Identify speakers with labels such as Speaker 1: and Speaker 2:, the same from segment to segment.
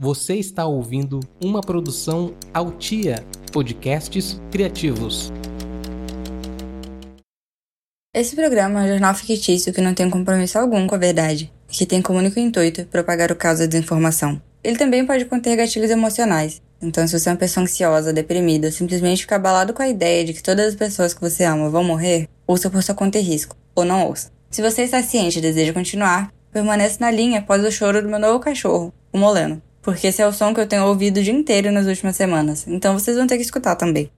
Speaker 1: Você está ouvindo uma produção Altia Podcasts Criativos.
Speaker 2: Esse programa é um jornal fictício que não tem compromisso algum com a verdade e que tem como único intuito propagar o caos da desinformação. Ele também pode conter gatilhos emocionais, então se você é uma pessoa ansiosa, deprimida, simplesmente fica abalado com a ideia de que todas as pessoas que você ama vão morrer, ouça por sua conta e risco, ou não ouça. Se você está ciente e deseja continuar, permaneça na linha após o choro do meu novo cachorro, o Moleno, porque esse é o som que eu tenho ouvido o dia inteiro nas últimas semanas, então vocês vão ter que escutar também.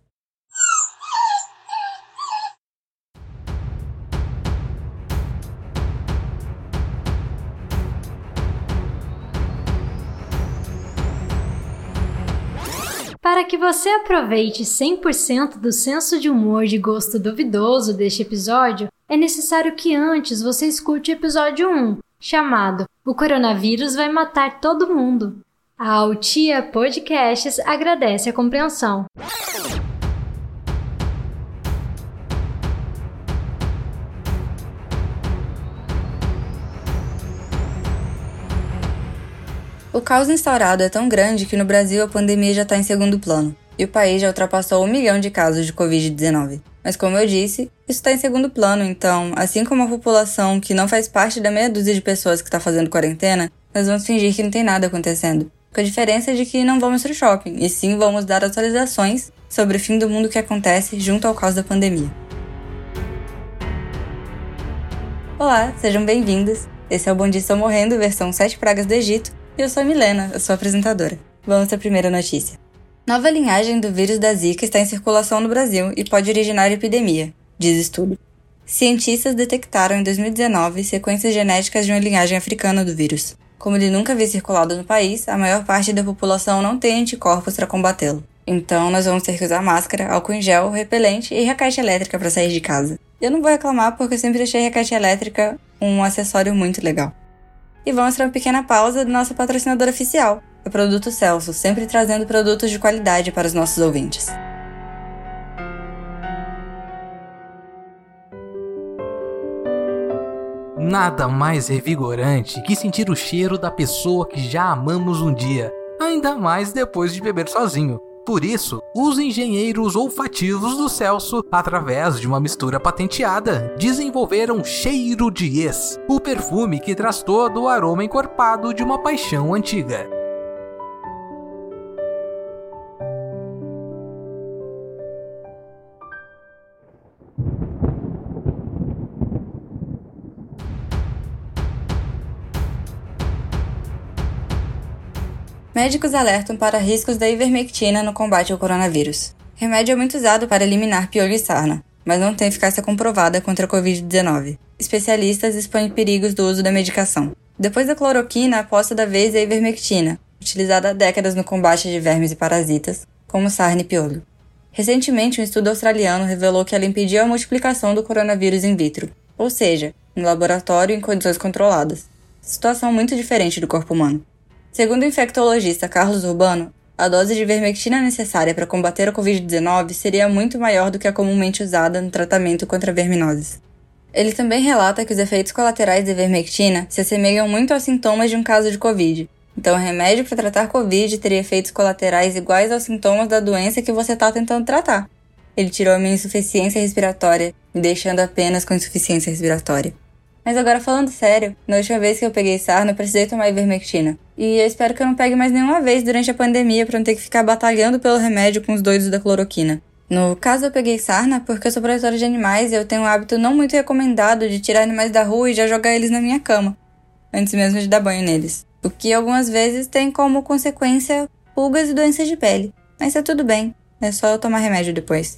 Speaker 3: Para que você aproveite 100% do senso de humor de gosto duvidoso deste episódio, é necessário que antes você escute o episódio 1, chamado O Coronavírus Vai Matar Todo Mundo. A Altia Podcasts agradece a compreensão.
Speaker 2: O caos instaurado é tão grande que no Brasil a pandemia já está em segundo plano, e o país já ultrapassou um milhão de casos de Covid-19. Mas como eu disse, isso está em segundo plano, então, assim como a população que não faz parte da meia dúzia de pessoas que está fazendo quarentena, nós vamos fingir que não tem nada acontecendo. Com a diferença de que não vamos para o shopping, e sim vamos dar atualizações sobre o fim do mundo que acontece junto ao caos da pandemia. Olá, sejam bem-vindos. Esse é o Bom Dia Estou Morrendo, versão 7 Pragas do Egito, e eu sou a Milena, eu sou apresentadora. Vamos a primeira notícia. Nova linhagem do vírus da Zika está em circulação no Brasil e pode originar epidemia, diz estudo. Cientistas detectaram em 2019 sequências genéticas de uma linhagem africana do vírus. Como ele nunca havia circulado no país, a maior parte da população não tem anticorpos para combatê-lo. Então, nós vamos ter que usar máscara, álcool em gel, repelente e recaixa elétrica para sair de casa. Eu não vou reclamar porque eu sempre achei recaixa elétrica um acessório muito legal e vamos para uma pequena pausa do nosso patrocinador oficial, o Produto Celso, sempre trazendo produtos de qualidade para os nossos ouvintes.
Speaker 1: Nada mais revigorante que sentir o cheiro da pessoa que já amamos um dia, ainda mais depois de beber sozinho. Por isso, os engenheiros olfativos do Celso, através de uma mistura patenteada, desenvolveram Cheiro de Ex, o perfume que traz todo o aroma encorpado de uma paixão antiga.
Speaker 2: Médicos alertam para riscos da ivermectina no combate ao coronavírus. Remédio é muito usado para eliminar piolho e sarna, mas não tem eficácia comprovada contra a Covid-19. Especialistas expõem perigos do uso da medicação. Depois da cloroquina, a aposta da vez é a ivermectina, utilizada há décadas no combate de vermes e parasitas, como sarna e piolho. Recentemente, um estudo australiano revelou que ela impedia a multiplicação do coronavírus in vitro, ou seja, no laboratório em condições controladas. Situação muito diferente do corpo humano. Segundo o infectologista Carlos Urbano, a dose de ivermectina necessária para combater a Covid-19 seria muito maior do que a comumente usada no tratamento contra verminoses. Ele também relata que os efeitos colaterais da ivermectina se assemelham muito aos sintomas de um caso de Covid. Então, o remédio para tratar Covid teria efeitos colaterais iguais aos sintomas da doença que você está tentando tratar. Ele tirou a minha insuficiência respiratória, me deixando apenas com insuficiência respiratória. Mas agora falando sério, na última vez que eu peguei sarna, eu precisei tomar ivermectina. E eu espero que eu não pegue mais nenhuma vez durante a pandemia para não ter que ficar batalhando pelo remédio com os doidos da cloroquina. No caso, eu peguei sarna porque eu sou protetora de animais e eu tenho um hábito não muito recomendado de tirar animais da rua e já jogar eles na minha cama, antes mesmo de dar banho neles. O que algumas vezes tem como consequência pulgas e doenças de pele. Mas tá tudo bem, é só eu tomar remédio depois.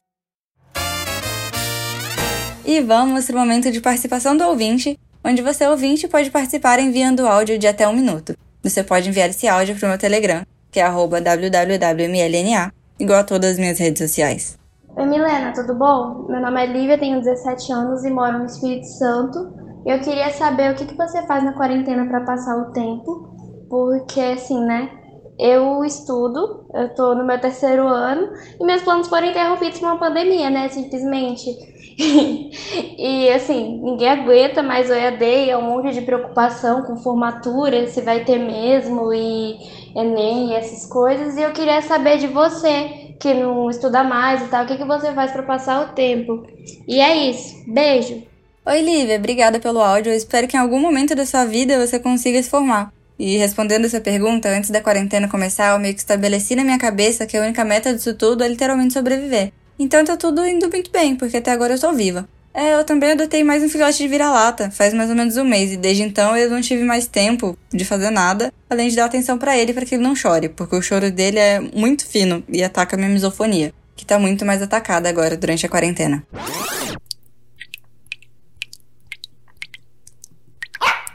Speaker 2: E vamos para o momento de participação do ouvinte, onde você, ouvinte, pode participar enviando áudio de até um minuto. Você pode enviar esse áudio para o meu Telegram, que é www.mlna, igual a todas as minhas redes sociais.
Speaker 4: Oi Milena, tudo bom? Meu nome é Lívia, tenho 17 anos e moro no Espírito Santo. Eu queria saber o que, que você faz na quarentena para passar o tempo, porque assim, né? Eu estudo, eu tô no meu terceiro ano e meus planos foram interrompidos por uma pandemia, né? Simplesmente. e assim, ninguém aguenta mais o EAD, é um monte de preocupação com formatura, se vai ter mesmo, e, Enem e essas coisas. E eu queria saber de você, que não estuda mais e tal, o que, que você faz para passar o tempo. E é isso. Beijo!
Speaker 2: Oi, Lívia, obrigada pelo áudio. Eu espero que em algum momento da sua vida você consiga se formar. E respondendo essa pergunta, antes da quarentena começar, eu meio que estabeleci na minha cabeça que a única meta disso tudo é literalmente sobreviver. Então tá tudo indo muito bem, porque até agora eu estou viva. É, eu também adotei mais um filhote de vira-lata, faz mais ou menos um mês, e desde então eu não tive mais tempo de fazer nada, além de dar atenção para ele para que ele não chore, porque o choro dele é muito fino e ataca minha misofonia, que tá muito mais atacada agora durante a quarentena.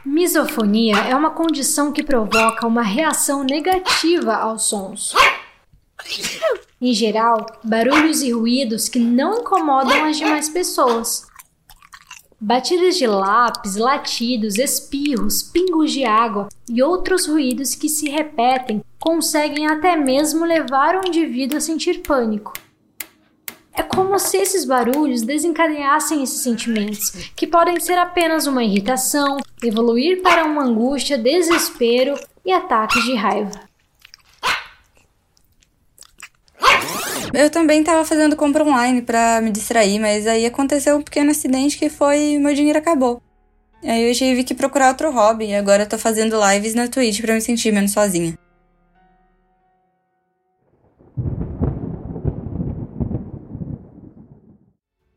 Speaker 3: Misofonia é uma condição que provoca uma reação negativa aos sons. Em geral, barulhos e ruídos que não incomodam as demais pessoas. Batidas de lápis, latidos, espirros, pingos de água e outros ruídos que se repetem conseguem até mesmo levar o indivíduo a sentir pânico. É como se esses barulhos desencadeassem esses sentimentos, que podem ser apenas uma irritação, evoluir para uma angústia, desespero e ataques de raiva.
Speaker 2: Eu também estava fazendo compra online para me distrair, mas aí aconteceu um pequeno acidente que foi meu dinheiro acabou. Aí eu tive que procurar outro hobby e agora tô fazendo lives na Twitch para me sentir menos sozinha.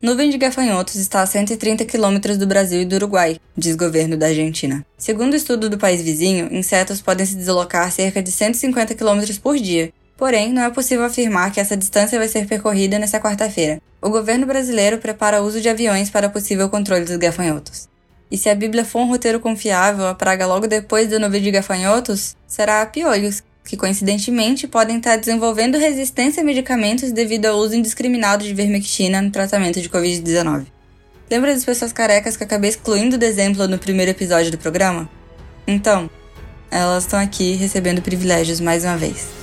Speaker 2: Nuvem de gafanhotos está a 130 quilômetros do Brasil e do Uruguai, diz governo da Argentina. Segundo estudo do país vizinho, insetos podem se deslocar cerca de 150 quilômetros por dia. Porém, não é possível afirmar que essa distância vai ser percorrida nesta quarta-feira. O governo brasileiro prepara o uso de aviões para possível controle dos gafanhotos. E se a Bíblia for um roteiro confiável, a praga logo depois da nuvem de gafanhotos será a piolhos, que coincidentemente podem estar desenvolvendo resistência a medicamentos devido ao uso indiscriminado de vermectina no tratamento de Covid-19. Lembra das pessoas carecas que acabei excluindo do exemplo no primeiro episódio do programa? Então, elas estão aqui recebendo privilégios mais uma vez.